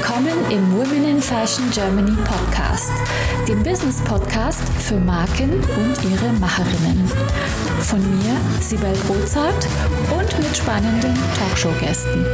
Willkommen im Women in Fashion Germany Podcast, dem Business Podcast für Marken und ihre Macherinnen. Von mir, Sibel Rozart und mit spannenden Talkshow-Gästen.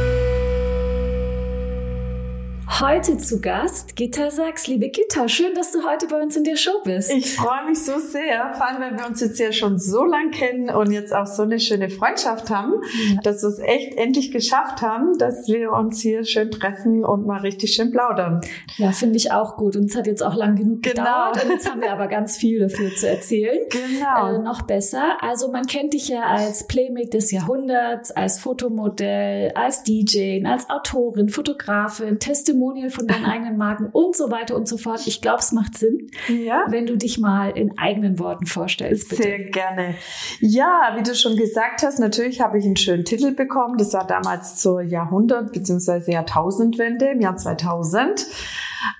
Heute zu Gast Gitta Sachs. Liebe Gitta, schön, dass du heute bei uns in der Show bist. Ich freue mich so sehr, vor allem, weil wir uns jetzt ja schon so lang kennen und jetzt auch so eine schöne Freundschaft haben, ja. dass wir es echt endlich geschafft haben, dass wir uns hier schön treffen und mal richtig schön plaudern. Ja, finde ich auch gut. Und es hat jetzt auch lang genug genau. gedauert und jetzt haben wir aber ganz viel dafür zu erzählen. Genau. Äh, noch besser. Also man kennt dich ja als Playmate des Jahrhunderts, als Fotomodell, als DJ, als Autorin, Fotografin, Testimonial Testimonial von deinen eigenen Marken und so weiter und so fort. Ich glaube, es macht Sinn, ja. wenn du dich mal in eigenen Worten vorstellst. Bitte. Sehr gerne. Ja, wie du schon gesagt hast, natürlich habe ich einen schönen Titel bekommen. Das war damals zur Jahrhundert- bzw. Jahrtausendwende im Jahr 2000.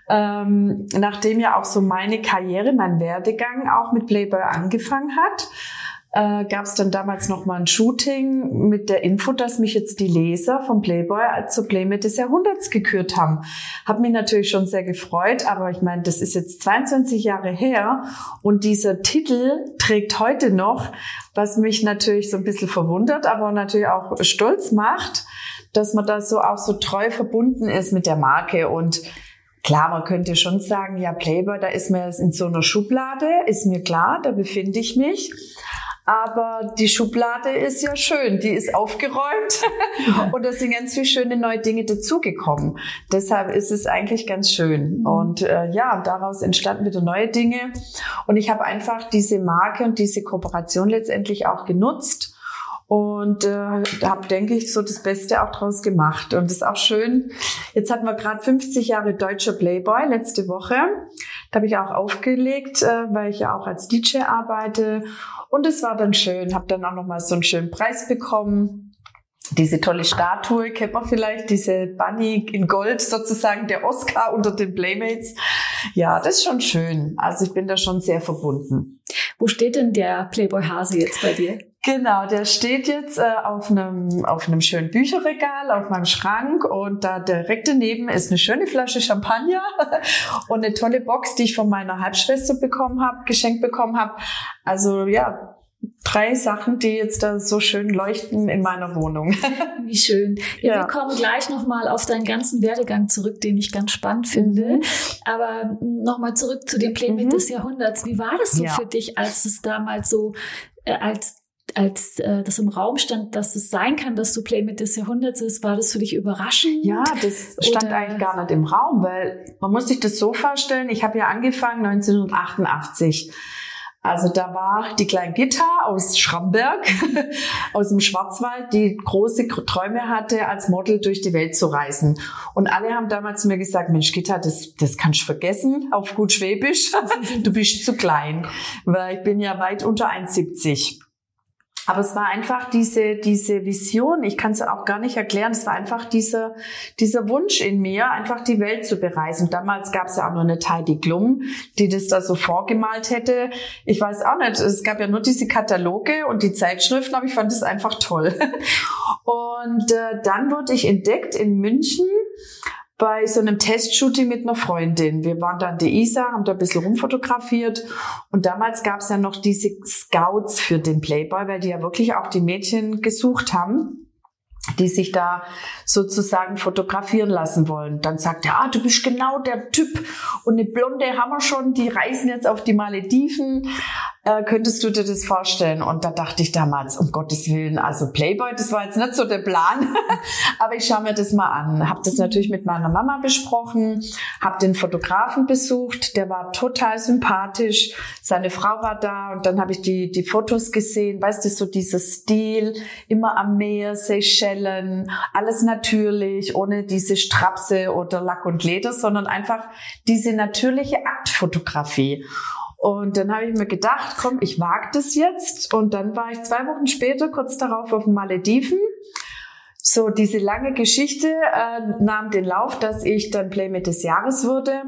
Ähm, nachdem ja auch so meine Karriere, mein Werdegang auch mit Playboy angefangen hat äh, gab es dann damals noch mal ein Shooting mit der Info, dass mich jetzt die Leser vom Playboy zur Playmate des Jahrhunderts gekürt haben. Hat mich natürlich schon sehr gefreut, aber ich meine, das ist jetzt 22 Jahre her und dieser Titel trägt heute noch, was mich natürlich so ein bisschen verwundert, aber natürlich auch stolz macht, dass man da so auch so treu verbunden ist mit der Marke und Klar, man könnte schon sagen, ja, Playboy, da ist mir in so einer Schublade, ist mir klar, da befinde ich mich. Aber die Schublade ist ja schön, die ist aufgeräumt und da sind ganz viele schöne neue Dinge dazugekommen. Deshalb ist es eigentlich ganz schön. Mhm. Und äh, ja, daraus entstanden wieder neue Dinge. Und ich habe einfach diese Marke und diese Kooperation letztendlich auch genutzt und äh, habe, denke ich, so das Beste auch draus gemacht. Und das ist auch schön. Jetzt hatten wir gerade 50 Jahre deutscher Playboy letzte Woche. Da habe ich auch aufgelegt, äh, weil ich ja auch als DJ arbeite. Und es war dann schön. Habe dann auch noch mal so einen schönen Preis bekommen. Diese tolle Statue kennt man vielleicht, diese Bunny in Gold sozusagen, der Oscar unter den Playmates. Ja, das ist schon schön. Also ich bin da schon sehr verbunden. Wo steht denn der Playboy Hase jetzt bei dir? Genau, der steht jetzt äh, auf einem auf einem schönen Bücherregal auf meinem Schrank und da direkt daneben ist eine schöne Flasche Champagner und eine tolle Box, die ich von meiner Halbschwester bekommen habe, geschenkt bekommen habe. Also ja, drei Sachen, die jetzt da so schön leuchten in meiner Wohnung. Wie schön. Ja, ja. Wir kommen gleich nochmal auf deinen ganzen Werdegang zurück, den ich ganz spannend finde. Mhm. Aber nochmal zurück zu dem Playmate mhm. des Jahrhunderts. Wie war das so ja. für dich, als es damals so äh, als als äh, das im Raum stand, dass es sein kann, dass du Playmate des Jahrhunderts ist, war das für dich überraschend? Ja, das stand Oder? eigentlich gar nicht im Raum, weil man muss sich das so vorstellen, ich habe ja angefangen 1988. Also da war die kleine Gitta aus Schramberg, aus dem Schwarzwald, die große Träume hatte, als Model durch die Welt zu reisen. Und alle haben damals zu mir gesagt, Mensch Gitta, das, das kannst du vergessen, auf gut Schwäbisch, du bist zu klein, weil ich bin ja weit unter 1,70. Aber es war einfach diese, diese Vision, ich kann es auch gar nicht erklären, es war einfach dieser, dieser Wunsch in mir, einfach die Welt zu bereisen. Damals gab es ja auch nur eine Heidi Klum, die das da so vorgemalt hätte. Ich weiß auch nicht, es gab ja nur diese Kataloge und die Zeitschriften, aber ich fand es einfach toll. Und äh, dann wurde ich entdeckt in München bei so einem Testshooting mit einer Freundin. Wir waren da in der Isar, haben da ein bisschen rumfotografiert und damals gab es ja noch diese Scouts für den Playboy, weil die ja wirklich auch die Mädchen gesucht haben die sich da sozusagen fotografieren lassen wollen. Dann sagt er, ah, du bist genau der Typ und eine Blonde haben wir schon, die reisen jetzt auf die Malediven äh, könntest du dir das vorstellen? Und da dachte ich damals, um Gottes Willen, also Playboy, das war jetzt nicht so der Plan, aber ich schaue mir das mal an. Habe das natürlich mit meiner Mama besprochen, habe den Fotografen besucht, der war total sympathisch, seine Frau war da und dann habe ich die, die Fotos gesehen, weißt du, so dieser Stil, immer am Meer, Seychellen, alles natürlich, ohne diese Strapse oder Lack und Leder, sondern einfach diese natürliche Aktfotografie. Und dann habe ich mir gedacht, komm, ich wage das jetzt. Und dann war ich zwei Wochen später, kurz darauf, auf den Malediven. So, diese lange Geschichte äh, nahm den Lauf, dass ich dann Playmate des Jahres wurde.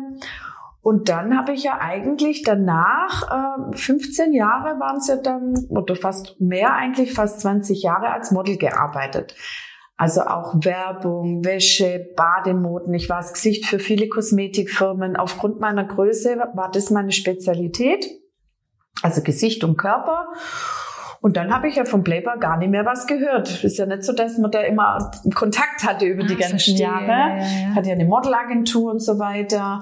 Und dann habe ich ja eigentlich danach, äh, 15 Jahre waren es ja dann, oder fast mehr eigentlich, fast 20 Jahre als Model gearbeitet. Also auch Werbung, Wäsche, Bademoden. Ich war das Gesicht für viele Kosmetikfirmen. Aufgrund meiner Größe war das meine Spezialität. Also Gesicht und Körper. Und dann habe ich ja vom Playboy gar nicht mehr was gehört. Ist ja nicht so, dass man da immer Kontakt hatte über die ah, ganzen verstehe. Jahre. Ja, ja, ja. Hatte ja eine Modelagentur und so weiter.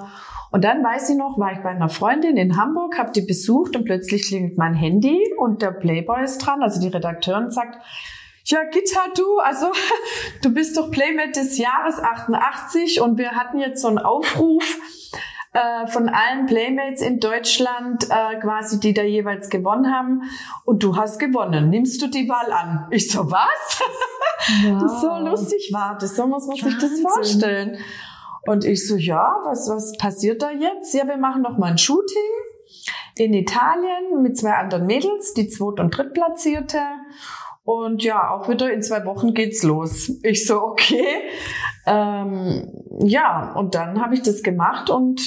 Und dann weiß ich noch, war ich bei einer Freundin in Hamburg, habe die besucht und plötzlich klingelt mein Handy und der Playboy ist dran, also die Redakteurin sagt, ja, Gitta, du, also du bist doch Playmate des Jahres 88 und wir hatten jetzt so einen Aufruf äh, von allen Playmates in Deutschland äh, quasi, die da jeweils gewonnen haben und du hast gewonnen. Nimmst du die Wahl an? Ich so, was? Wow. so lustig war das, so muss man sich das vorstellen. Und ich so, ja, was, was passiert da jetzt? Ja, wir machen noch mal ein Shooting in Italien mit zwei anderen Mädels, die Zweit- und Drittplatzierte. Und ja, auch wieder in zwei Wochen geht's los. Ich so, okay. Ähm, ja, und dann habe ich das gemacht und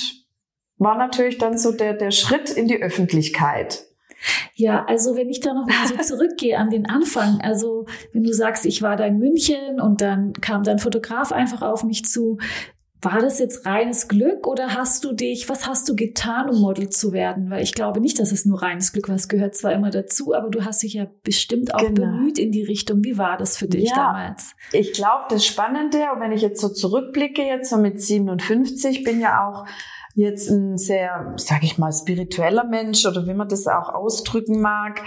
war natürlich dann so der, der Schritt in die Öffentlichkeit. Ja, also wenn ich da noch mal so zurückgehe an den Anfang, also wenn du sagst, ich war da in München und dann kam dein Fotograf einfach auf mich zu, war das jetzt reines Glück oder hast du dich, was hast du getan, um Model zu werden? Weil ich glaube nicht, dass es nur reines Glück war. Es gehört zwar immer dazu, aber du hast dich ja bestimmt auch genau. bemüht in die Richtung. Wie war das für dich ja, damals? Ich glaube, das Spannende, und wenn ich jetzt so zurückblicke, jetzt so mit 57, bin ja auch jetzt ein sehr, sage ich mal, spiritueller Mensch oder wie man das auch ausdrücken mag.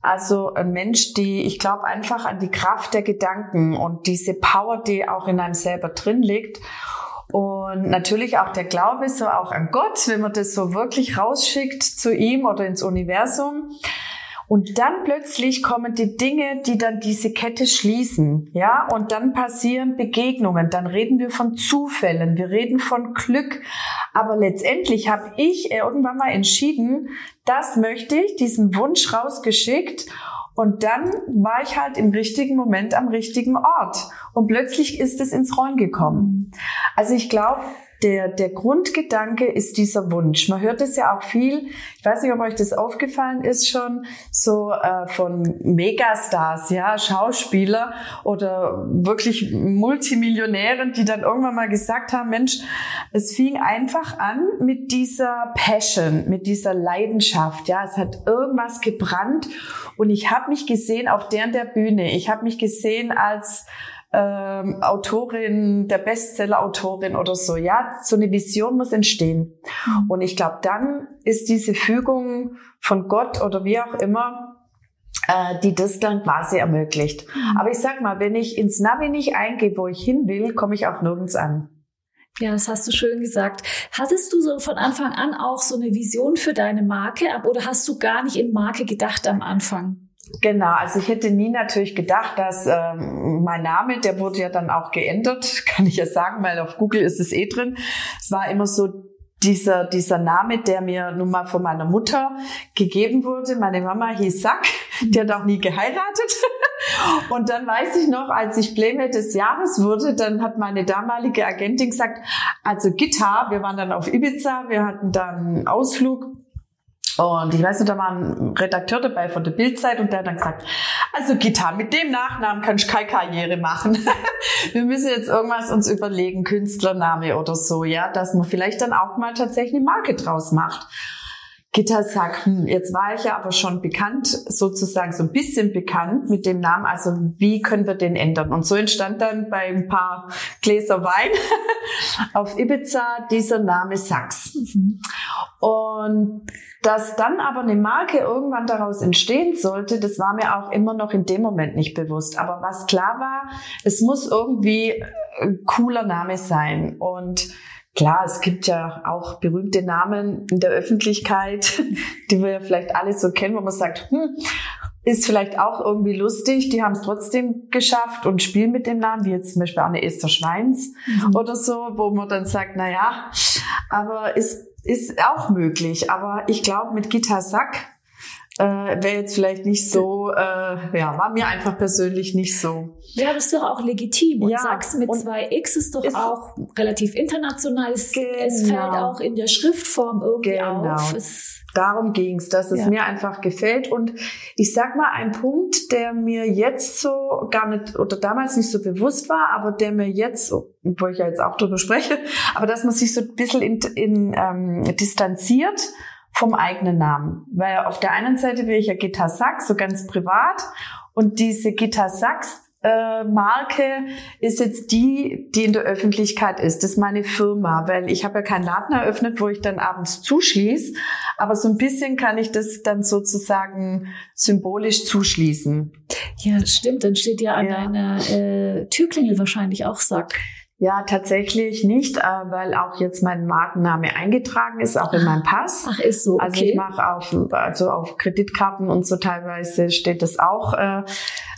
Also ein Mensch, die, ich glaube einfach an die Kraft der Gedanken und diese Power, die auch in einem selber drin liegt. Und natürlich auch der Glaube, so auch an Gott, wenn man das so wirklich rausschickt zu ihm oder ins Universum. Und dann plötzlich kommen die Dinge, die dann diese Kette schließen, ja, und dann passieren Begegnungen, dann reden wir von Zufällen, wir reden von Glück, aber letztendlich habe ich irgendwann mal entschieden, das möchte ich, diesen Wunsch rausgeschickt und dann war ich halt im richtigen Moment am richtigen Ort. Und plötzlich ist es ins Rollen gekommen. Also ich glaube, der, der Grundgedanke ist dieser Wunsch. Man hört es ja auch viel, ich weiß nicht, ob euch das aufgefallen ist schon, so äh, von Megastars, ja, Schauspieler oder wirklich Multimillionären, die dann irgendwann mal gesagt haben, Mensch, es fing einfach an mit dieser Passion, mit dieser Leidenschaft, ja, es hat irgendwas gebrannt und ich habe mich gesehen auf deren der Bühne. Ich habe mich gesehen als ähm, Autorin, der Bestseller-Autorin oder so. Ja, so eine Vision muss entstehen. Mhm. Und ich glaube, dann ist diese Fügung von Gott oder wie auch immer, äh, die das dann quasi ermöglicht. Mhm. Aber ich sag mal, wenn ich ins Navi nicht eingebe, wo ich hin will, komme ich auch nirgends an. Ja, das hast du schön gesagt. Hattest du so von Anfang an auch so eine Vision für deine Marke oder hast du gar nicht in Marke gedacht am Anfang? Genau, also ich hätte nie natürlich gedacht, dass ähm, mein Name, der wurde ja dann auch geändert, kann ich ja sagen, weil auf Google ist es eh drin. Es war immer so dieser, dieser Name, der mir nun mal von meiner Mutter gegeben wurde. Meine Mama hieß Sack, die hat auch nie geheiratet. Und dann weiß ich noch, als ich Playmate des Jahres wurde, dann hat meine damalige Agentin gesagt, also Gitarre, wir waren dann auf Ibiza, wir hatten dann einen Ausflug und ich weiß nicht, da war ein Redakteur dabei von der Bildzeit und der hat dann gesagt, also Gitar, mit dem Nachnamen kannst du keine Karriere machen. Wir müssen jetzt irgendwas uns überlegen, Künstlername oder so, ja, dass man vielleicht dann auch mal tatsächlich eine Marke draus macht. Gitter sagt, hm, jetzt war ich ja aber schon bekannt, sozusagen so ein bisschen bekannt mit dem Namen, also wie können wir den ändern? Und so entstand dann bei ein paar Gläser Wein auf Ibiza dieser Name Sachs. Und dass dann aber eine Marke irgendwann daraus entstehen sollte, das war mir auch immer noch in dem Moment nicht bewusst. Aber was klar war, es muss irgendwie ein cooler Name sein. Und Klar, es gibt ja auch berühmte Namen in der Öffentlichkeit, die wir ja vielleicht alle so kennen, wo man sagt, hm, ist vielleicht auch irgendwie lustig, die haben es trotzdem geschafft und spielen mit dem Namen, wie jetzt zum Beispiel auch eine Esther Schweins mhm. oder so, wo man dann sagt, na ja, aber ist, ist auch möglich. Aber ich glaube, mit Gitar Sack äh, wäre jetzt vielleicht nicht so, äh, ja, war mir einfach persönlich nicht so. Ja, das ist doch auch legitim. Und ja, Sachs mit zwei X ist doch ist auch relativ international. Es, genau. es, fällt auch in der Schriftform irgendwie genau. auf. Es, Darum ging's, dass es ja. mir einfach gefällt. Und ich sag mal, ein Punkt, der mir jetzt so gar nicht oder damals nicht so bewusst war, aber der mir jetzt, wo ich ja jetzt auch drüber spreche, aber dass man sich so ein bisschen in, in ähm, distanziert vom eigenen Namen. Weil auf der einen Seite will ich ja Gitarre Sachs, so ganz privat. Und diese Gitarre Sachs äh, Marke ist jetzt die, die in der Öffentlichkeit ist. Das ist meine Firma, weil ich habe ja keinen Laden eröffnet, wo ich dann abends zuschließe, aber so ein bisschen kann ich das dann sozusagen symbolisch zuschließen. Ja, stimmt. Dann steht ja an ja. deiner äh, Türklingel wahrscheinlich auch Sack. Ja, tatsächlich nicht, äh, weil auch jetzt mein Markenname eingetragen ist, auch in meinem Pass. Ach, ist so. Okay. Also ich mache auf, also auf Kreditkarten und so teilweise steht das auch. Äh,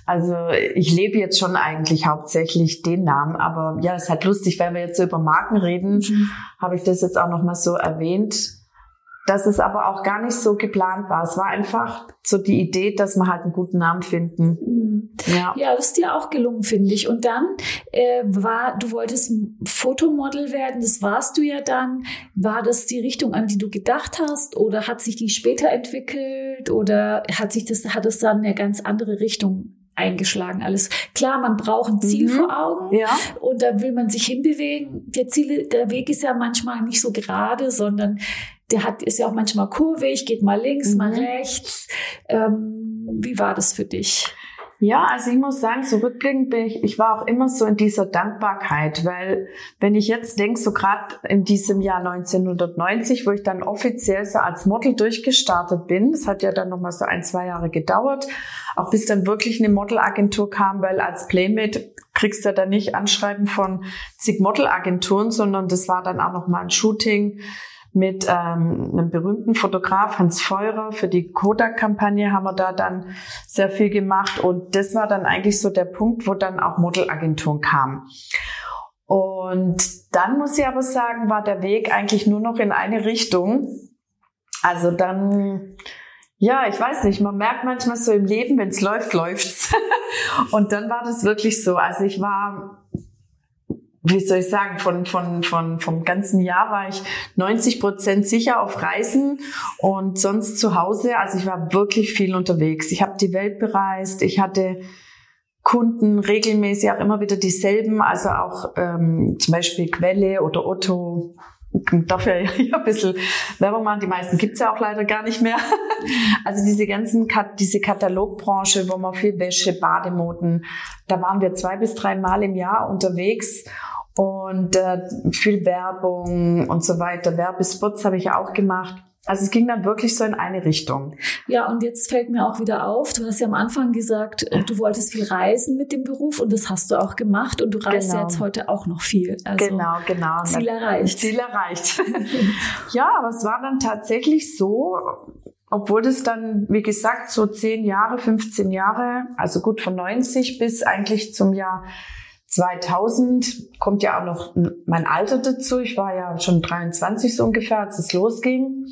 also ich lebe jetzt schon eigentlich hauptsächlich den Namen, aber ja, es ist halt lustig, weil wir jetzt so über Marken reden, mhm. habe ich das jetzt auch nochmal so erwähnt dass es aber auch gar nicht so geplant war. Es war einfach so die Idee, dass wir halt einen guten Namen finden. Mhm. Ja, ja das ist dir auch gelungen, finde ich. Und dann äh, war, du wolltest ein Fotomodel werden, das warst du ja dann. War das die Richtung, an die du gedacht hast, oder hat sich die später entwickelt, oder hat sich das, hat es dann eine ganz andere Richtung eingeschlagen alles. Klar, man braucht ein Ziel mhm. vor Augen ja. und da will man sich hinbewegen. Der Ziel, der Weg ist ja manchmal nicht so gerade, sondern der hat, ist ja auch manchmal kurvig, geht mal links, mhm. mal rechts. Ähm, wie war das für dich? Ja, also ich muss sagen, zurückblickend bin ich, ich war auch immer so in dieser Dankbarkeit, weil wenn ich jetzt denke, so gerade in diesem Jahr 1990, wo ich dann offiziell so als Model durchgestartet bin, das hat ja dann nochmal so ein, zwei Jahre gedauert, auch bis dann wirklich eine Modelagentur kam, weil als Playmate kriegst du ja dann nicht Anschreiben von zig Modelagenturen, sondern das war dann auch nochmal ein Shooting mit ähm, einem berühmten Fotograf, Hans Feurer, für die Kodak-Kampagne haben wir da dann sehr viel gemacht. Und das war dann eigentlich so der Punkt, wo dann auch Modelagenturen kamen. Und dann muss ich aber sagen, war der Weg eigentlich nur noch in eine Richtung. Also dann, ja, ich weiß nicht, man merkt manchmal so im Leben, wenn es läuft, läuft's. Und dann war das wirklich so. Also ich war wie soll ich sagen, von, von, von, vom ganzen Jahr war ich 90 Prozent sicher auf Reisen und sonst zu Hause. Also ich war wirklich viel unterwegs. Ich habe die Welt bereist. Ich hatte Kunden regelmäßig auch immer wieder dieselben, also auch ähm, zum Beispiel Quelle oder Otto. Dafür ja ein bisschen Werbung machen. Die meisten gibt's ja auch leider gar nicht mehr. Also diese ganzen, diese Katalogbranche, wo man viel Wäsche, Bademoden, da waren wir zwei bis drei Mal im Jahr unterwegs und äh, viel Werbung und so weiter. Werbespots habe ich ja auch gemacht. Also es ging dann wirklich so in eine Richtung. Ja, und jetzt fällt mir auch wieder auf, du hast ja am Anfang gesagt, äh, du wolltest viel reisen mit dem Beruf und das hast du auch gemacht und du reist genau. ja jetzt heute auch noch viel. Also genau, genau. Ziel erreicht. Ziel erreicht. ja, aber es war dann tatsächlich so, obwohl das dann, wie gesagt, so 10 Jahre, 15 Jahre, also gut von 90 bis eigentlich zum Jahr 2000 kommt ja auch noch mein Alter dazu. Ich war ja schon 23 so ungefähr, als es losging.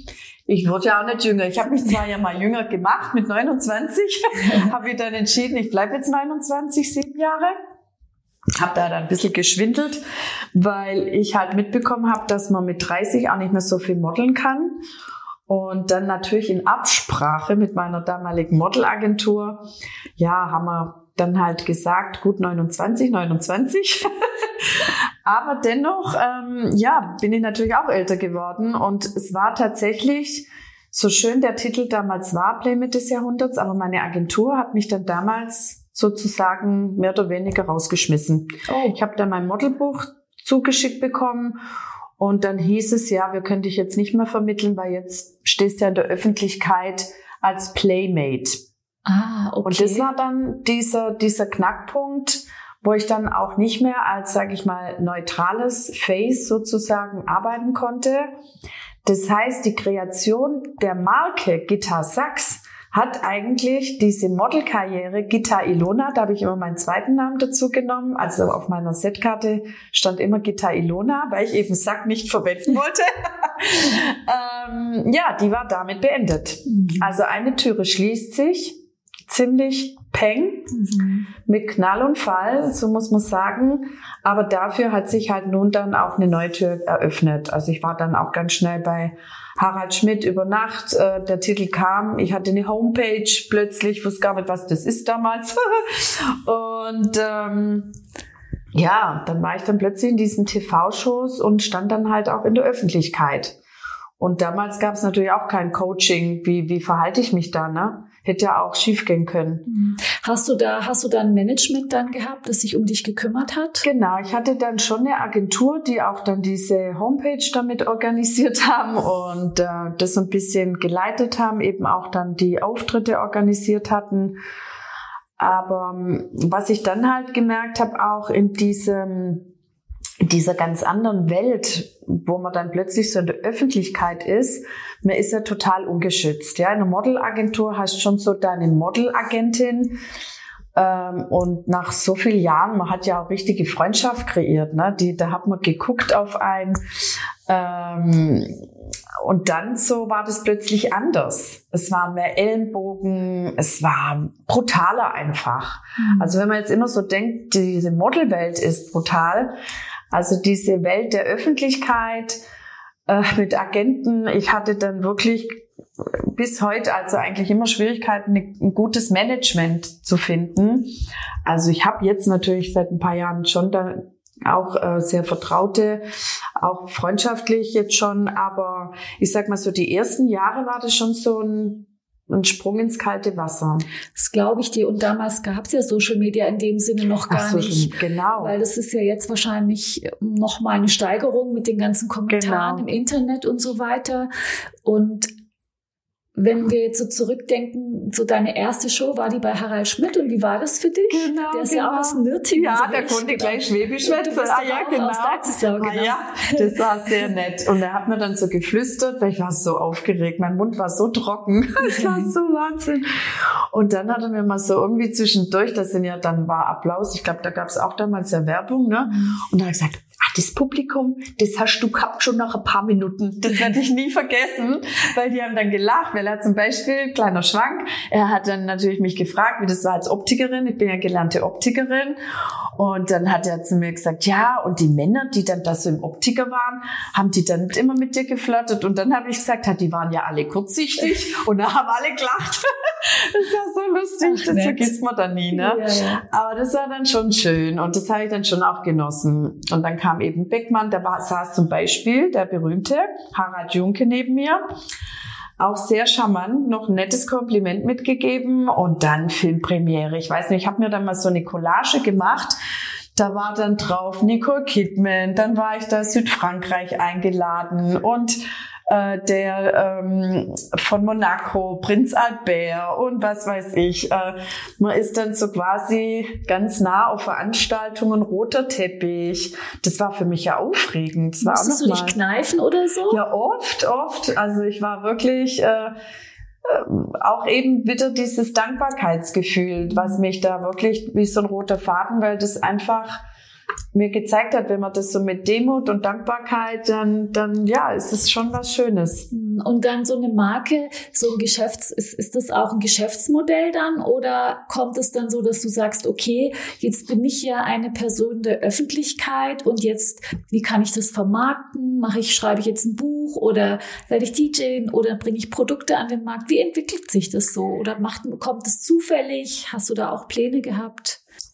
Ich wurde ja auch nicht jünger. Ich habe mich zwar ja mal jünger gemacht mit 29, habe ich dann entschieden, ich bleibe jetzt 29, sieben Jahre. Habe da dann ein bisschen geschwindelt, weil ich halt mitbekommen habe, dass man mit 30 auch nicht mehr so viel modeln kann. Und dann natürlich in Absprache mit meiner damaligen Modelagentur, ja, haben wir dann halt gesagt, gut 29, 29. Aber dennoch, ähm, ja, bin ich natürlich auch älter geworden und es war tatsächlich so schön der Titel damals war, Playmate des Jahrhunderts, aber meine Agentur hat mich dann damals sozusagen mehr oder weniger rausgeschmissen. Oh. Ich habe dann mein Modelbuch zugeschickt bekommen und dann hieß es, ja, wir können dich jetzt nicht mehr vermitteln, weil jetzt stehst du ja in der Öffentlichkeit als Playmate. Ah, okay. Und das war dann dieser, dieser Knackpunkt, wo ich dann auch nicht mehr als, sage ich mal, neutrales Face sozusagen arbeiten konnte. Das heißt, die Kreation der Marke Guitar Sachs hat eigentlich diese Modelkarriere Gita Ilona, da habe ich immer meinen zweiten Namen dazu genommen. Also auf meiner Setkarte stand immer Gita Ilona, weil ich eben Sack nicht verwenden wollte. ähm, ja, die war damit beendet. Mhm. Also eine Türe schließt sich, ziemlich peng, mhm. mit Knall und Fall, so muss man sagen. Aber dafür hat sich halt nun dann auch eine neue Tür eröffnet. Also ich war dann auch ganz schnell bei Harald Schmidt über Nacht. Äh, der Titel kam, ich hatte eine Homepage plötzlich, wusste gar nicht, was das ist damals. und ähm, ja, dann war ich dann plötzlich in diesen TV-Shows und stand dann halt auch in der Öffentlichkeit. Und damals gab es natürlich auch kein Coaching. Wie, wie verhalte ich mich da, ne? Hätte ja auch schief gehen können. Mhm. Hast du da, hast du da ein Management dann gehabt, das sich um dich gekümmert hat? Genau, ich hatte dann schon eine Agentur, die auch dann diese Homepage damit organisiert haben und äh, das ein bisschen geleitet haben, eben auch dann die Auftritte organisiert hatten. Aber ähm, was ich dann halt gemerkt habe, auch in diesem dieser ganz anderen Welt, wo man dann plötzlich so in der Öffentlichkeit ist, man ist ja total ungeschützt. Ja, in einer Modelagentur hast schon so deine Modelagentin. Ähm, und nach so vielen Jahren, man hat ja auch richtige Freundschaft kreiert, ne? Die, da hat man geguckt auf ein, ähm, und dann so war das plötzlich anders. Es waren mehr Ellenbogen, es war brutaler einfach. Mhm. Also wenn man jetzt immer so denkt, diese Modelwelt ist brutal, also diese Welt der Öffentlichkeit äh, mit Agenten, ich hatte dann wirklich bis heute also eigentlich immer Schwierigkeiten, ein gutes Management zu finden. Also ich habe jetzt natürlich seit ein paar Jahren schon da auch äh, sehr vertraute, auch freundschaftlich jetzt schon, aber ich sag mal so, die ersten Jahre war das schon so ein ein Sprung ins kalte Wasser. Das glaube ich dir. Und damals gab es ja Social Media in dem Sinne noch gar Ach, nicht. Genau. Weil das ist ja jetzt wahrscheinlich noch mal eine Steigerung mit den ganzen Kommentaren genau. im Internet und so weiter. Und wenn wir jetzt so zurückdenken, so deine erste Show war die bei Harald Schmidt und wie war das für dich? Genau, der ist genau. ja auch aus Nürtingen. Ja, so der konnte gleich Schwäbisch schwätzen. Ah, ja, genau. Aus ah, genau. Ah, ja, das war sehr nett. Und er hat mir dann so geflüstert, weil ich war so aufgeregt. Mein Mund war so trocken. Das war so Wahnsinn. Und dann hat er mir mal so irgendwie zwischendurch, das sind ja dann war Applaus. Ich glaube, da gab es auch damals ja Werbung, ne? Mhm. Und da hat er gesagt, ah, das Publikum, das hast du gehabt schon nach ein paar Minuten. Das werde ich nie vergessen, weil die haben dann gelacht, weil er zum Beispiel, kleiner Schwank, er hat dann natürlich mich gefragt, wie das war als Optikerin. Ich bin ja gelernte Optikerin. Und dann hat er zu mir gesagt, ja, und die Männer, die dann da so im Optiker waren, haben die dann immer mit dir geflirtet. Und dann habe ich gesagt, die waren ja alle kurzsichtig und da haben alle gelacht. das war so lustig, Ach, das nett. vergisst man dann nie. Ne? Ja, ja. Aber das war dann schon schön und das habe ich dann schon auch genossen. Und dann kam eben Beckmann, da war, saß zum Beispiel der berühmte Harald Junke neben mir auch sehr charmant, noch ein nettes Kompliment mitgegeben und dann Filmpremiere. Ich weiß nicht, ich habe mir dann mal so eine Collage gemacht. Da war dann drauf Nicole Kidman, dann war ich da Südfrankreich eingeladen und äh, der ähm, von Monaco, Prinz Albert und was weiß ich. Äh, man ist dann so quasi ganz nah auf Veranstaltungen, roter Teppich. Das war für mich ja aufregend. Das Musstest du dich kneifen oder so? Ja, oft, oft. Also ich war wirklich... Äh, ähm, auch eben wieder dieses Dankbarkeitsgefühl, was mich da wirklich wie so ein roter Faden, weil das einfach mir gezeigt hat, wenn man das so mit Demut und Dankbarkeit, dann, dann ja, ist es schon was Schönes. Und dann so eine Marke, so ein Geschäfts, ist, ist das auch ein Geschäftsmodell dann oder kommt es dann so, dass du sagst, okay, jetzt bin ich ja eine Person der Öffentlichkeit und jetzt, wie kann ich das vermarkten? Mache ich, schreibe ich jetzt ein Buch oder werde ich DJen oder bringe ich Produkte an den Markt? Wie entwickelt sich das so? Oder macht, kommt es zufällig? Hast du da auch Pläne gehabt?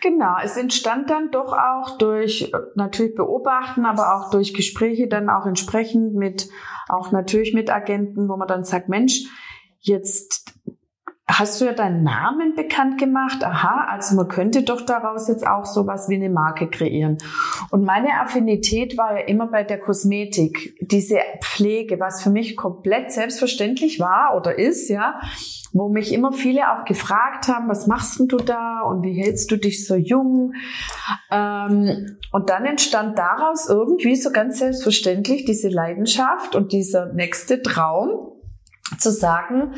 Genau, es entstand dann doch auch durch natürlich beobachten, aber auch durch Gespräche dann auch entsprechend mit, auch natürlich mit Agenten, wo man dann sagt, Mensch, jetzt hast du ja deinen Namen bekannt gemacht. Aha, also man könnte doch daraus jetzt auch sowas wie eine Marke kreieren. Und meine Affinität war ja immer bei der Kosmetik, diese Pflege, was für mich komplett selbstverständlich war oder ist, ja, wo mich immer viele auch gefragt haben, was machst denn du da und wie hältst du dich so jung? Ähm, und dann entstand daraus irgendwie so ganz selbstverständlich diese Leidenschaft und dieser nächste Traum zu sagen,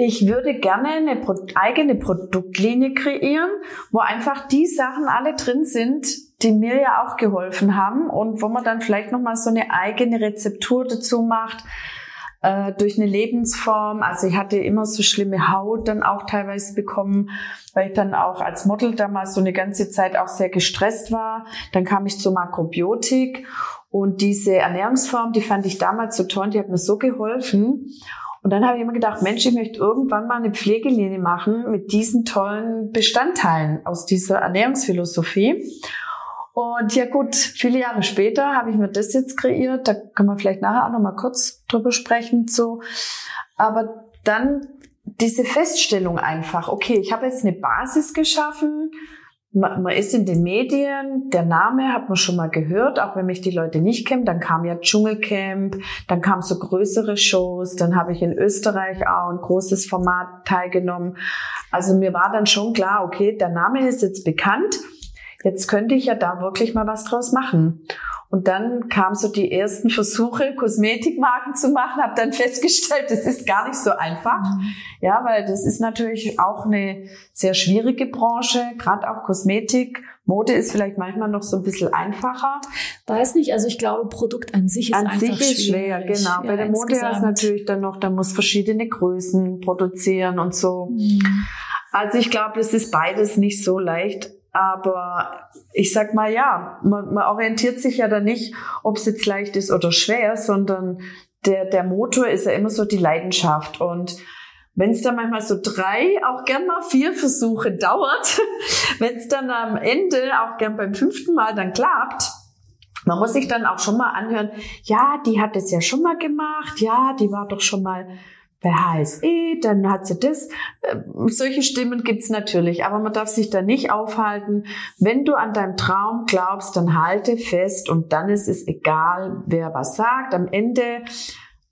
ich würde gerne eine eigene Produktlinie kreieren, wo einfach die Sachen alle drin sind, die mir ja auch geholfen haben und wo man dann vielleicht nochmal so eine eigene Rezeptur dazu macht, äh, durch eine Lebensform. Also ich hatte immer so schlimme Haut dann auch teilweise bekommen, weil ich dann auch als Model damals so eine ganze Zeit auch sehr gestresst war. Dann kam ich zur Makrobiotik und diese Ernährungsform, die fand ich damals so toll, die hat mir so geholfen. Und dann habe ich immer gedacht, Mensch, ich möchte irgendwann mal eine Pflegelinie machen mit diesen tollen Bestandteilen aus dieser Ernährungsphilosophie. Und ja gut, viele Jahre später habe ich mir das jetzt kreiert. Da können wir vielleicht nachher auch noch mal kurz drüber sprechen. So, aber dann diese Feststellung einfach, okay, ich habe jetzt eine Basis geschaffen man, man ist in den Medien, der Name hat man schon mal gehört, auch wenn mich die Leute nicht kennen. Dann kam ja Dschungelcamp, dann kamen so größere Shows, dann habe ich in Österreich auch ein großes Format teilgenommen. Also mir war dann schon klar, okay, der Name ist jetzt bekannt, jetzt könnte ich ja da wirklich mal was draus machen. Und dann kam so die ersten Versuche, Kosmetikmarken zu machen, habe dann festgestellt, das ist gar nicht so einfach. Mhm. Ja, weil das ist natürlich auch eine sehr schwierige Branche, gerade auch Kosmetik. Mode ist vielleicht manchmal noch so ein bisschen einfacher. Weiß nicht, also ich glaube, Produkt an sich ist an einfach sich ist schwer, genau. Ja, Bei der Mode ist natürlich dann noch, da muss verschiedene Größen produzieren und so. Mhm. Also ich glaube, es ist beides nicht so leicht. Aber ich sag mal, ja, man, man orientiert sich ja da nicht, ob es jetzt leicht ist oder schwer, sondern der, der Motor ist ja immer so die Leidenschaft. Und wenn es dann manchmal so drei, auch gern mal vier Versuche dauert, wenn es dann am Ende auch gern beim fünften Mal dann klappt, man muss sich dann auch schon mal anhören, ja, die hat es ja schon mal gemacht, ja, die war doch schon mal bei HSE, dann hat sie das. Ähm, solche Stimmen gibt's natürlich, aber man darf sich da nicht aufhalten. Wenn du an deinem Traum glaubst, dann halte fest und dann ist es egal, wer was sagt. Am Ende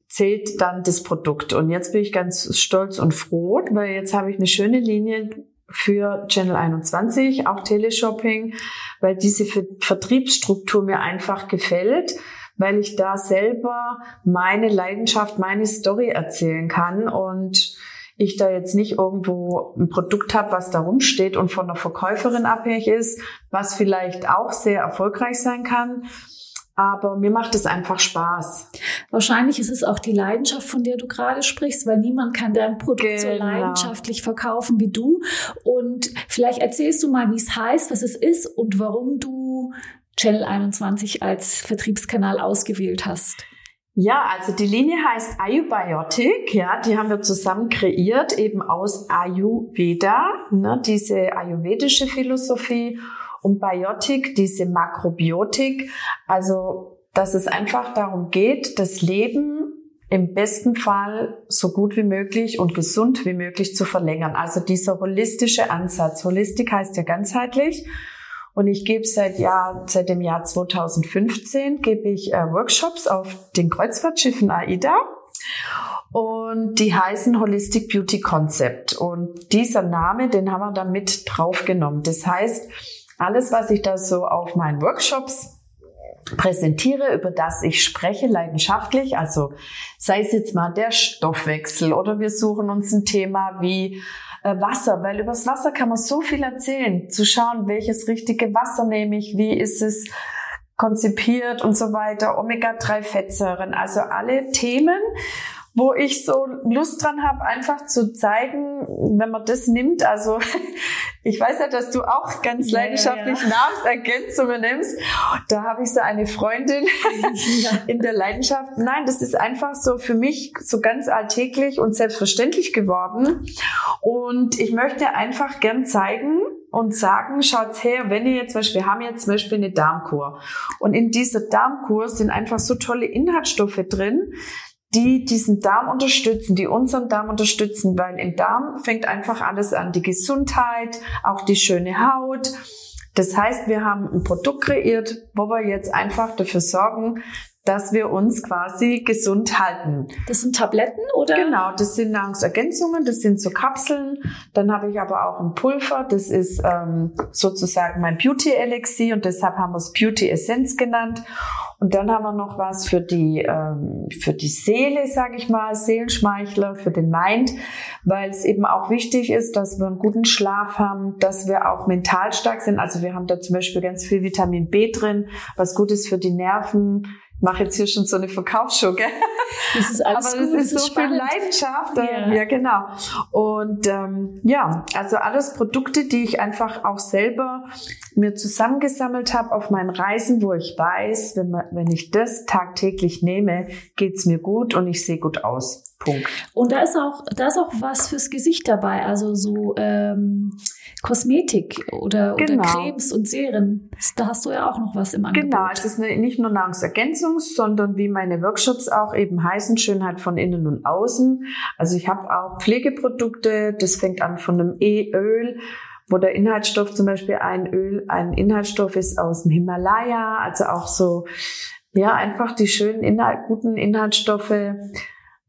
zählt dann das Produkt. Und jetzt bin ich ganz stolz und froh, weil jetzt habe ich eine schöne Linie für Channel 21, auch Teleshopping, weil diese Vertriebsstruktur mir einfach gefällt weil ich da selber meine Leidenschaft, meine Story erzählen kann und ich da jetzt nicht irgendwo ein Produkt habe, was da rumsteht und von der Verkäuferin abhängig ist, was vielleicht auch sehr erfolgreich sein kann. Aber mir macht es einfach Spaß. Wahrscheinlich ist es auch die Leidenschaft, von der du gerade sprichst, weil niemand kann dein Produkt genau. so leidenschaftlich verkaufen wie du. Und vielleicht erzählst du mal, wie es heißt, was es ist und warum du Channel 21 als Vertriebskanal ausgewählt hast? Ja, also die Linie heißt Ayubiotic, ja, die haben wir zusammen kreiert, eben aus Ayurveda, ne, diese ayurvedische Philosophie und Biotik, diese Makrobiotik, also dass es einfach darum geht, das Leben im besten Fall so gut wie möglich und gesund wie möglich zu verlängern. Also dieser holistische Ansatz. Holistik heißt ja ganzheitlich. Und ich gebe seit Jahr, seit dem Jahr 2015 gebe ich äh, Workshops auf den Kreuzfahrtschiffen AIDA. Und die heißen Holistic Beauty Concept. Und dieser Name, den haben wir da mit draufgenommen. Das heißt, alles, was ich da so auf meinen Workshops präsentiere, über das ich spreche, leidenschaftlich, also sei es jetzt mal der Stoffwechsel oder wir suchen uns ein Thema wie Wasser, weil übers Wasser kann man so viel erzählen. Zu schauen, welches richtige Wasser nehme ich, wie ist es konzipiert und so weiter, Omega-3-Fettsäuren, also alle Themen, wo ich so Lust dran habe, einfach zu zeigen, wenn man das nimmt. Also ich weiß ja, dass du auch ganz ja, leidenschaftlich ja. Namensergänzungen nimmst. Da habe ich so eine Freundin in der Leidenschaft. Nein, das ist einfach so für mich so ganz alltäglich und selbstverständlich geworden. Und ich möchte einfach gern zeigen, und sagen, schaut's her, wenn ihr jetzt zum Beispiel, wir haben jetzt zum Beispiel eine Darmkur und in dieser Darmkur sind einfach so tolle Inhaltsstoffe drin, die diesen Darm unterstützen, die unseren Darm unterstützen, weil im Darm fängt einfach alles an. Die Gesundheit, auch die schöne Haut. Das heißt, wir haben ein Produkt kreiert, wo wir jetzt einfach dafür sorgen, dass wir uns quasi gesund halten. Das sind Tabletten oder? Genau, das sind Nahrungsergänzungen, das sind so Kapseln. Dann habe ich aber auch ein Pulver, das ist ähm, sozusagen mein Beauty Elixier und deshalb haben wir es Beauty Essence genannt. Und dann haben wir noch was für die ähm, für die Seele, sage ich mal, Seelenschmeichler für den Mind, weil es eben auch wichtig ist, dass wir einen guten Schlaf haben, dass wir auch mental stark sind. Also wir haben da zum Beispiel ganz viel Vitamin B drin, was gut ist für die Nerven mache jetzt hier schon so eine Verkaufsshow, gell? Das ist alles Aber gut, das ist, das so viel. Leidenschaft. Ja. Ja. ja, genau. Und ähm, ja, also alles Produkte, die ich einfach auch selber mir zusammengesammelt habe auf meinen Reisen, wo ich weiß, wenn, man, wenn ich das tagtäglich nehme, geht's mir gut und ich sehe gut aus. Punkt. Und da ist auch, da ist auch was fürs Gesicht dabei, also so ähm, Kosmetik oder, Genau. oder Cremes und Serien. Da hast du ja auch noch was im Angebot. Genau, es ist eine, nicht nur Nahrungsergänzung, sondern wie meine Workshops auch eben heißen, Schönheit von innen und außen. Also ich habe auch Pflegeprodukte, das fängt an von einem E-Öl, wo der Inhaltsstoff zum Beispiel ein Öl, ein Inhaltsstoff ist aus dem Himalaya, also auch so, ja, einfach die schönen, Inhalt, guten Inhaltsstoffe,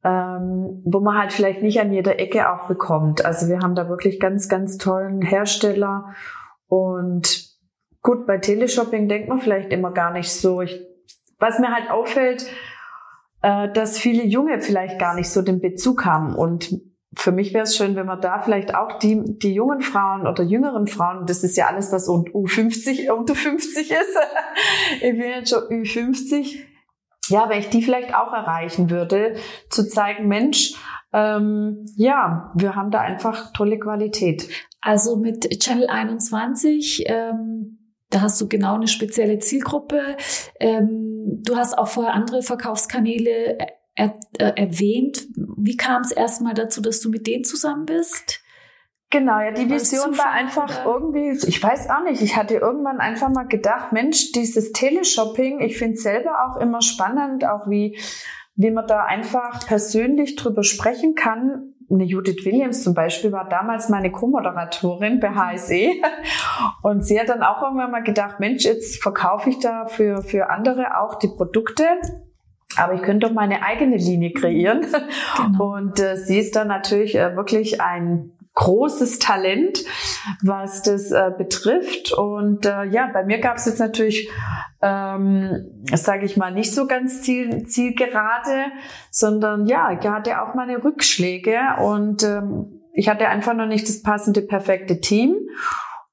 ähm, wo man halt vielleicht nicht an jeder Ecke auch bekommt. Also wir haben da wirklich ganz, ganz tollen Hersteller und gut, bei Teleshopping denkt man vielleicht immer gar nicht so. Ich, was mir halt auffällt, äh, dass viele Junge vielleicht gar nicht so den Bezug haben und für mich wäre es schön, wenn man da vielleicht auch die, die jungen Frauen oder jüngeren Frauen, das ist ja alles, was unter U50, unter 50 ist. ich bin jetzt schon Ü50. Ja, wenn ich die vielleicht auch erreichen würde, zu zeigen, Mensch, ähm, ja, wir haben da einfach tolle Qualität. Also mit Channel 21, ähm, da hast du genau eine spezielle Zielgruppe. Ähm, du hast auch vorher andere Verkaufskanäle er, äh, erwähnt. Wie kam es erstmal dazu, dass du mit denen zusammen bist? Genau, ja, die Vision war einfach irgendwie, ich weiß auch nicht, ich hatte irgendwann einfach mal gedacht, Mensch, dieses Teleshopping, ich finde es selber auch immer spannend, auch wie, wie man da einfach persönlich drüber sprechen kann. Eine Judith Williams zum Beispiel war damals meine Co-Moderatorin bei HSE und sie hat dann auch irgendwann mal gedacht, Mensch, jetzt verkaufe ich da für, für andere auch die Produkte. Aber ich könnte doch meine eigene Linie kreieren. Genau. Und äh, sie ist dann natürlich äh, wirklich ein großes Talent, was das äh, betrifft. Und äh, ja, bei mir gab es jetzt natürlich, ähm, sage ich mal, nicht so ganz ziel, zielgerade, sondern ja, ich hatte auch meine Rückschläge und ähm, ich hatte einfach noch nicht das passende, perfekte Team.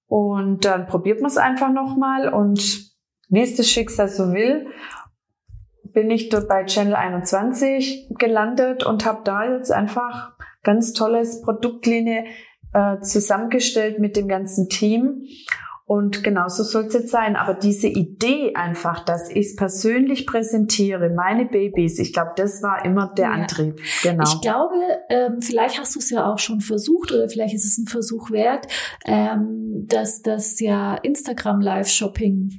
Und dann probiert man es einfach nochmal und wie es das Schicksal so will, bin ich dort bei Channel 21 gelandet und habe da jetzt einfach ganz tolles Produktlinie äh, zusammengestellt mit dem ganzen Team. Und genauso soll es jetzt sein. Aber diese Idee einfach, dass ich es persönlich präsentiere, meine Babys, ich glaube, das war immer der Ja. Antrieb. Genau. Ich glaube, ähm, vielleicht hast du es ja auch schon versucht oder vielleicht ist es ein Versuch wert, ähm, dass das ja Instagram Live-Shopping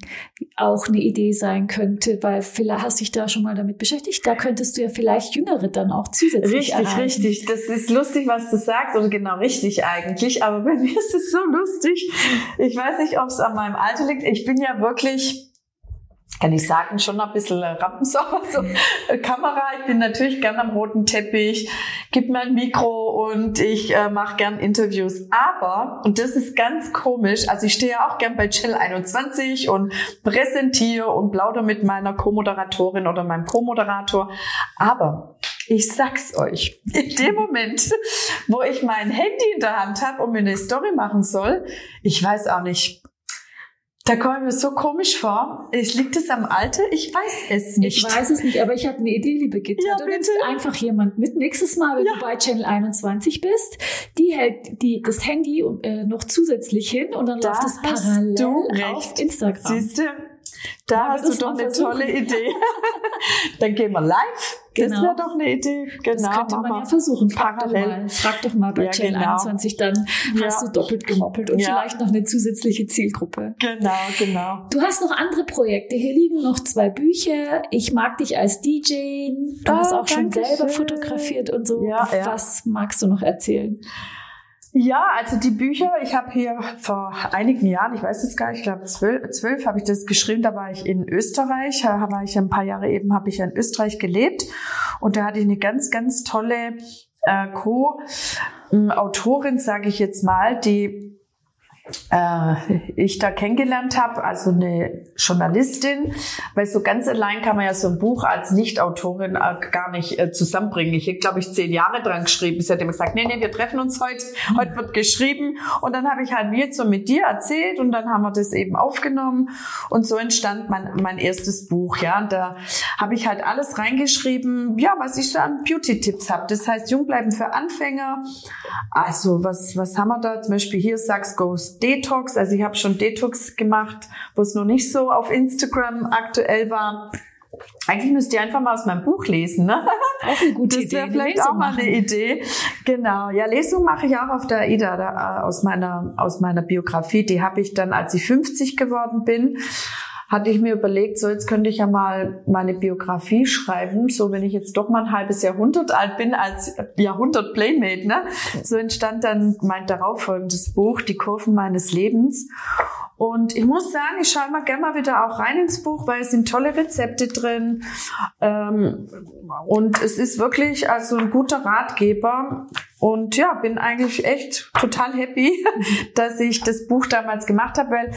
auch eine Idee sein könnte, weil vielleicht hast du dich da schon mal damit beschäftigt. Da könntest du ja vielleicht Jüngere dann auch zusätzlich Richtig, erreichen. richtig. Das ist lustig, was du sagst, oder genau richtig eigentlich. Aber bei mir ist es so lustig. Ich weiß nicht, ob es an meinem Alter liegt. Ich bin ja wirklich, kann ich sagen, schon ein bisschen Rampensau, so äh, Kamera. Ich bin natürlich gern am roten Teppich, gib mir ein Mikro und ich äh, mache gern Interviews. Aber, und das ist ganz komisch, also ich stehe ja auch gern bei Channel 21 und präsentiere und plauder mit meiner Co-Moderatorin oder meinem Co-Moderator. Aber ich sag's euch, in dem Moment, wo ich mein Handy in der Hand habe und mir eine Story machen soll, ich weiß auch nicht, da komme ich mir so komisch vor. Es liegt es am Alter? Ich weiß es nicht. Ich weiß es nicht, aber ich habe eine Idee, liebe Gitta. Ja, du nimmst bitte. einfach jemand mit. Nächstes Mal, wenn Ja. du bei Channel 21 bist, die hält die, das Handy äh, noch zusätzlich hin und dann Da läuft es parallel du auf. Instagram. Siehst Da wir hast du doch eine versuchen. tolle Idee. Dann gehen wir live genau. das wäre doch eine Idee. Genau, das könnte man ja versuchen. Frag doch mal, frag doch mal bei ja, Chain genau. 21, dann ja. hast du doppelt gemoppelt und ja. vielleicht noch eine zusätzliche Zielgruppe. Genau, genau. Du hast noch andere Projekte. Hier liegen noch zwei Bücher. Ich mag dich als DJ. Du oh, hast auch schon selber schön. fotografiert und so. Was magst du noch erzählen? Ja, also die Bücher, ich habe hier vor einigen Jahren, ich weiß jetzt gar nicht, ich glaube zwölf, zwölf habe ich das geschrieben, da war ich in Österreich, da war ich ein paar Jahre eben, habe ich in Österreich gelebt und da hatte ich eine ganz, ganz tolle äh, Co-Autorin, sage ich jetzt mal, die ich da kennengelernt habe, also eine Journalistin, weil so ganz allein kann man ja so ein Buch als Nicht-Autorin äh, gar nicht äh, zusammenbringen. Ich habe, glaube ich, zehn Jahre dran geschrieben. Sie hat immer gesagt, nee, nee, wir treffen uns heute, heute wird geschrieben. Und dann habe ich halt jetzt so mit dir erzählt und dann haben wir das eben aufgenommen und so entstand mein, mein erstes Buch. Ja, und da habe ich halt alles reingeschrieben, ja, was ich so an Beauty-Tipps habe. Das heißt, jung bleiben für Anfänger. Also was, was haben wir da? Zum Beispiel hier Sachs Detox. Also ich habe schon Detox gemacht, wo es noch nicht so auf Instagram aktuell war. Eigentlich müsst ihr einfach mal aus meinem Buch lesen. Ne? Auch eine gute das Idee. Das wäre vielleicht auch mal eine Idee. Genau. Ja, Lesung mache ich auch auf der AIDA da, äh, aus meiner aus meiner Biografie. Die habe ich dann, als ich 50 geworden bin, hatte ich mir überlegt, so jetzt könnte ich ja mal meine Biografie schreiben, so wenn ich jetzt doch mal ein halbes Jahrhundert alt bin als Jahrhundert Playmate, ne? So entstand dann mein darauffolgendes Buch, Die Kurven meines Lebens. Und ich muss sagen, ich schaue mal gerne mal wieder auch rein ins Buch, weil es sind tolle Rezepte drin. Ähm, und es ist wirklich also ein guter Ratgeber. Und ja, bin eigentlich echt total happy, dass ich das Buch damals gemacht habe, weil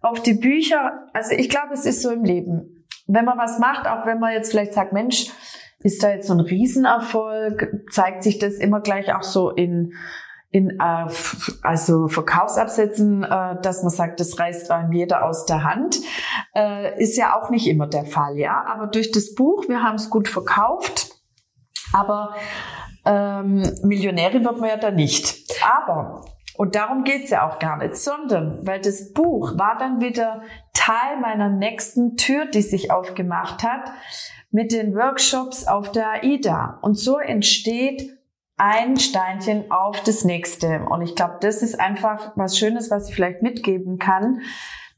auf die Bücher, also ich glaube, es ist so im Leben. Wenn man was macht, auch wenn man jetzt vielleicht sagt, Mensch, ist da jetzt so ein Riesenerfolg, zeigt sich das immer gleich auch so in in äh, also Verkaufsabsätzen, äh, dass man sagt, das reißt einem jeder aus der Hand, äh, ist ja auch nicht immer der Fall, ja. Aber durch das Buch, wir haben es gut verkauft, aber ähm, Millionärin wird man ja da nicht. Aber und darum geht's ja auch gar nicht, sondern weil das Buch war dann wieder Teil meiner nächsten Tür, die sich aufgemacht hat, mit den Workshops auf der AIDA. Und so entsteht ein Steinchen auf das nächste. Und ich glaube, das ist einfach was Schönes, was ich vielleicht mitgeben kann,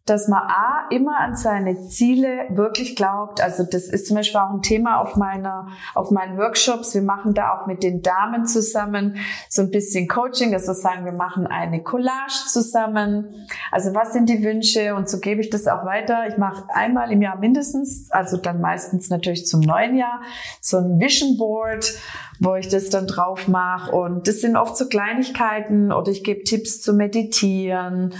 dass man A, immer an seine Ziele wirklich glaubt. Also das ist zum Beispiel auch ein Thema auf meiner, auf meinen Workshops. Wir machen da auch mit den Damen zusammen so ein bisschen Coaching, wir sagen, wir machen eine Collage zusammen. Also was sind die Wünsche? Und so gebe ich das auch weiter. Ich mache einmal im Jahr mindestens, also dann meistens natürlich zum neuen Jahr, so ein Vision Board wo ich das dann drauf mache. Und das sind oft so Kleinigkeiten oder ich gebe Tipps zu meditieren.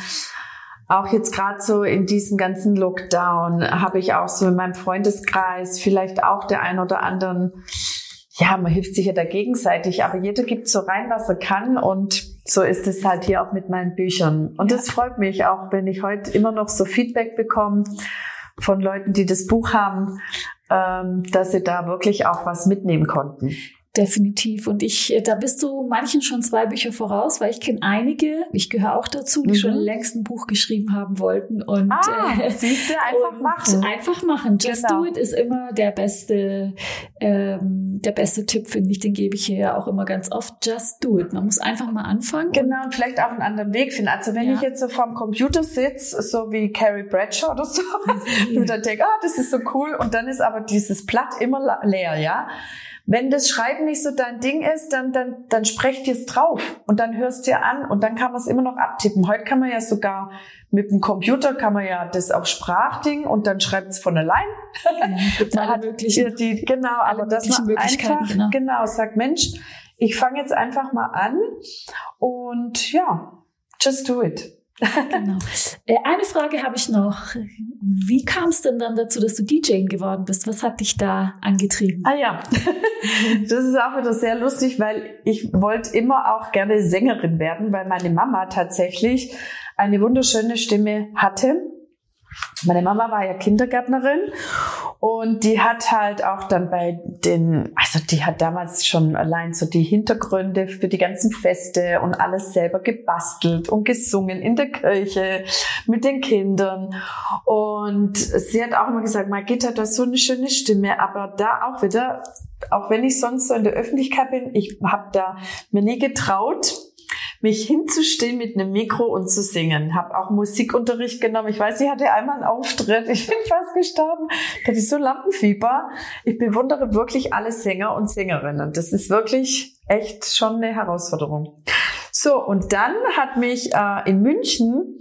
Auch jetzt gerade so in diesem ganzen Lockdown habe ich auch so in meinem Freundeskreis vielleicht auch der ein oder anderen, ja, man hilft sich ja da gegenseitig, aber jeder gibt so rein, was er kann und so ist es halt hier auch mit meinen Büchern. Und ja. das freut mich auch, wenn ich heute immer noch so Feedback bekomme von Leuten, die das Buch haben, ähm, dass sie da wirklich auch was mitnehmen konnten. Definitiv. Und ich, äh, da bist du manchen schon zwei Bücher voraus, weil ich kenne einige, ich gehöre auch dazu, die mhm. schon längst ein Buch geschrieben haben wollten. Und ah, äh, siehst du, einfach machen. Einfach machen. Just genau. do it ist immer der beste, ähm, der beste Tipp, finde ich. Den gebe ich hier ja auch immer ganz oft. Just do it. Man muss einfach mal anfangen. Genau, und vielleicht auch einen anderen Weg finden. Also wenn ja. ich jetzt so vorm Computer sitze, so wie Carrie Bradshaw oder so, mhm. und dann denke, ah, das ist so cool. Und dann ist aber dieses Blatt immer leer, ja. Wenn das Schreiben nicht so dein Ding ist, dann, dann, dann sprecht ihr es drauf und dann hörst dir an und dann kann man es immer noch abtippen. Heute kann man ja sogar mit dem Computer kann man ja das auf Sprachding und dann schreibt es von allein. Ja, hat mögliche, die, genau, aber das man einfach, genau. genau, sagt Mensch, ich fange jetzt einfach mal an und ja, just do it. Genau. Äh, eine Frage habe ich noch. Wie kam es denn dann dazu, dass du DJ geworden bist? Was hat dich da angetrieben? Ah ja, das ist auch wieder sehr lustig, weil ich wollte immer auch gerne Sängerin werden, weil meine Mama tatsächlich eine wunderschöne Stimme hatte meine Mama war ja Kindergärtnerin und die hat halt auch dann bei den, also die hat damals schon allein so die Hintergründe für die ganzen Feste und alles selber gebastelt und gesungen in der Kirche mit den Kindern. Und sie hat auch immer gesagt, Margit hat da so eine schöne Stimme, aber da auch wieder auch wenn ich sonst so in der Öffentlichkeit bin, ich habe da mir nie getraut, mich hinzustehen mit einem Mikro und zu singen. Habe auch Musikunterricht genommen. Ich weiß, ich hatte einmal einen Auftritt. Ich bin fast gestorben. Da hatte ich so Lampenfieber. Ich bewundere wirklich alle Sänger und Sängerinnen. Das ist wirklich echt schon eine Herausforderung. So, und dann hat mich äh, in München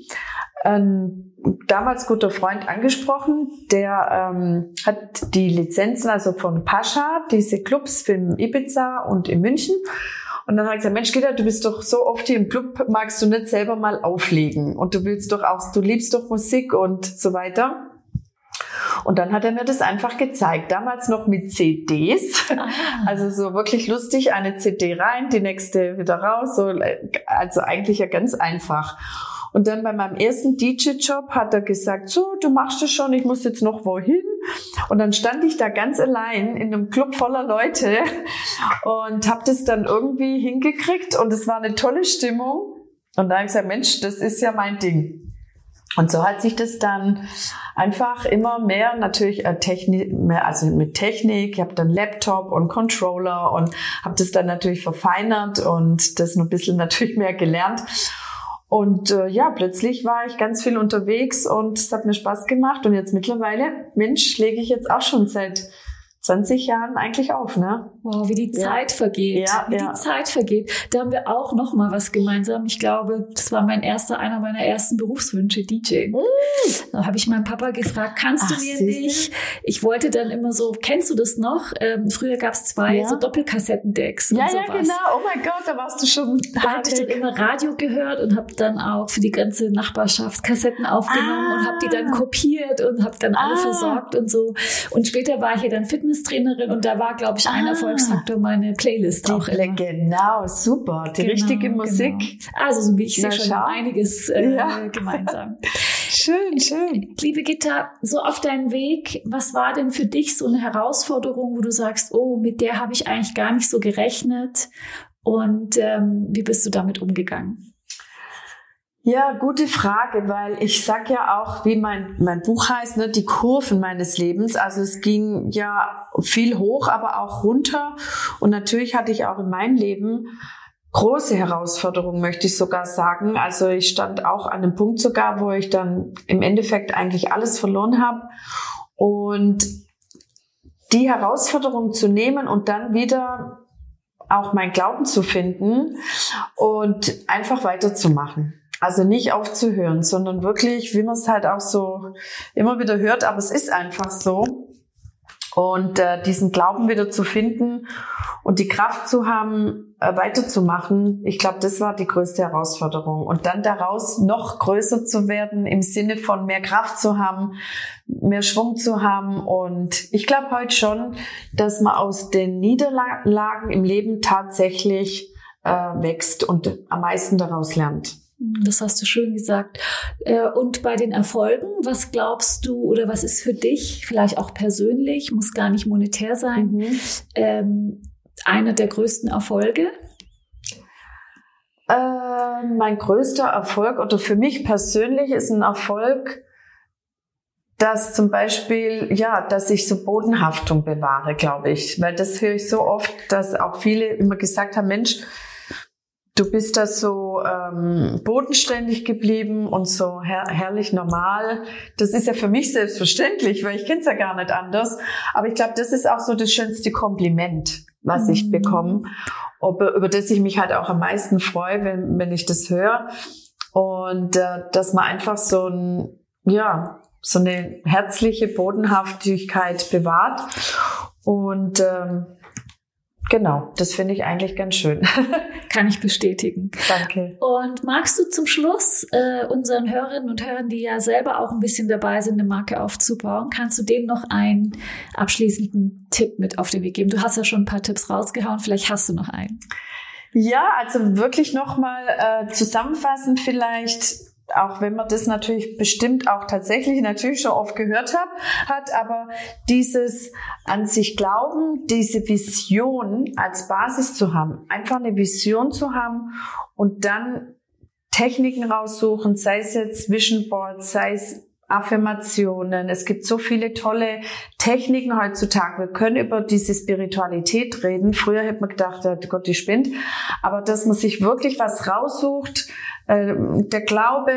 ein damals guter Freund angesprochen, der ähm, hat die Lizenzen also von Pascha, diese Clubs für Ibiza und in München. Und dann hat er gesagt, Mensch, Gitta, du bist doch so oft hier im Club, magst du nicht selber mal auflegen? Und du willst doch auch, du liebst doch Musik und so weiter. Und dann hat er mir das einfach gezeigt. Damals noch mit CDs. Ah. Also so wirklich lustig, eine CD rein, die nächste wieder raus. So, also eigentlich ja ganz einfach. Und dann bei meinem ersten DJ-Job hat er gesagt, so, du machst es schon, ich muss jetzt noch wohin. Und dann stand ich da ganz allein in einem Club voller Leute und habe das dann irgendwie hingekriegt und es war eine tolle Stimmung. Und da habe ich gesagt, Mensch, das ist ja mein Ding. Und so hat sich das dann einfach immer mehr natürlich äh, Technik, also mit Technik. Ich habe dann Laptop und Controller und habe das dann natürlich verfeinert und das noch ein bisschen natürlich mehr gelernt. Und äh, ja, plötzlich war ich ganz viel unterwegs und es hat mir Spaß gemacht. Und jetzt mittlerweile, Mensch, lege ich jetzt auch schon seit 20 Jahren eigentlich auf, ne? Wow, wie die Zeit ja. vergeht. Ja, wie ja. die Zeit vergeht. Da haben wir auch noch mal was gemeinsam. Ich glaube, das war mein erster, einer meiner ersten Berufswünsche, DJ. Mm. Da habe ich meinen Papa gefragt, kannst Ach, du mir nicht? Ich wollte dann immer so, kennst du das noch? Ähm, früher gab es zwei so Doppelkassettendecks ja, und sowas. Ja, genau. Oh mein Gott, da warst du schon Da habe ich dann immer Radio gehört und habe dann auch für die ganze Nachbarschaft Kassetten aufgenommen ah. und habe die dann kopiert und habe dann alle ah. versorgt und so. Und später war ich ja dann Fitness Fitnesstrainerin und da war, glaube ich, ein ah, Erfolgsfaktor meine Playlist die, auch immer. Genau, super. Die genau, richtige Musik. Genau. Also so wie ich sehe schon einiges äh, ja. gemeinsam. schön, schön. Liebe Gitta, so auf deinem Weg, was war denn für dich so eine Herausforderung, wo du sagst, oh, mit der habe ich eigentlich gar nicht so gerechnet und ähm, wie bist du damit umgegangen? Ja, gute Frage, weil ich sag ja auch, wie mein, mein Buch heißt, ne, die Kurven meines Lebens. Also es ging ja viel hoch, aber auch runter. Und natürlich hatte ich auch in meinem Leben große Herausforderungen, möchte ich sogar sagen. Also ich stand auch an einem Punkt sogar, wo ich dann im Endeffekt eigentlich alles verloren habe. Und die Herausforderung zu nehmen und dann wieder auch mein Glauben zu finden und einfach weiterzumachen. Also nicht aufzuhören, sondern wirklich, wie man es halt auch so immer wieder hört, aber es ist einfach so. Und äh, diesen Glauben wieder zu finden und die Kraft zu haben, äh, weiterzumachen, ich glaube, das war die größte Herausforderung. Und dann daraus noch größer zu werden im Sinne von mehr Kraft zu haben, mehr Schwung zu haben. Und ich glaube heute schon, dass man aus den Niederlagen im Leben tatsächlich äh, wächst und am meisten daraus lernt. Das hast du schön gesagt. Äh, und bei den Erfolgen, was glaubst du oder was ist für dich, vielleicht auch persönlich, muss gar nicht monetär sein, mhm. ähm, einer der größten Erfolge? Äh, mein größter Erfolg oder für mich persönlich ist ein Erfolg, dass zum Beispiel, ja, dass ich so Bodenhaftung bewahre, glaube ich. Weil das höre ich so oft, dass auch viele immer gesagt haben, Mensch, Du bist da so ähm, bodenständig geblieben und so her herrlich normal. Das ist ja für mich selbstverständlich, weil ich kenne es ja gar nicht anders. Aber ich glaube, das ist auch so das schönste Kompliment, was mhm. ich bekomme, ob, über das ich mich halt auch am meisten freue, wenn, wenn ich das höre. Und äh, dass man einfach so ein, ja, so eine herzliche Bodenhaftigkeit bewahrt. Und ähm, Genau, das finde ich eigentlich ganz schön. Kann ich bestätigen. Danke. Und magst du zum Schluss äh, unseren Hörerinnen und Hörern, die ja selber auch ein bisschen dabei sind, eine Marke aufzubauen, kannst du denen noch einen abschließenden Tipp mit auf den Weg geben? Du hast ja schon ein paar Tipps rausgehauen, vielleicht hast du noch einen. Ja, also wirklich nochmal äh, zusammenfassen vielleicht auch wenn man das natürlich bestimmt auch tatsächlich natürlich schon oft gehört hat, hat, aber dieses an sich glauben, diese Vision als Basis zu haben, einfach eine Vision zu haben und dann Techniken raussuchen, sei es jetzt Vision Board, sei es Affirmationen. Es gibt so viele tolle Techniken heutzutage. Wir können über diese Spiritualität reden. Früher hätte man gedacht, Gott, die spinnt. Aber dass man sich wirklich was raussucht, äh, der Glaube,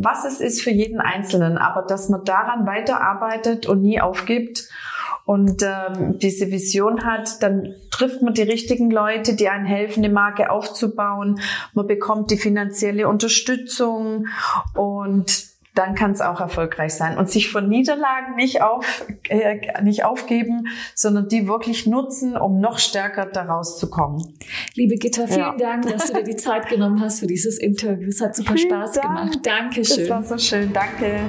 was es ist für jeden Einzelnen, aber dass man daran weiterarbeitet und nie aufgibt und ähm, diese Vision hat, dann trifft man die richtigen Leute, die einen helfen, eine Marke aufzubauen. Man bekommt die finanzielle Unterstützung und dann kann es auch erfolgreich sein. Und sich von Niederlagen nicht, auf, äh, nicht aufgeben, sondern die wirklich nutzen, um noch stärker daraus zu kommen. Liebe Gitta, vielen ja. Dank, dass du dir die Zeit genommen hast für dieses Interview. Es hat super vielen Spaß Dank. gemacht. Dankeschön. Das war so schön. Danke.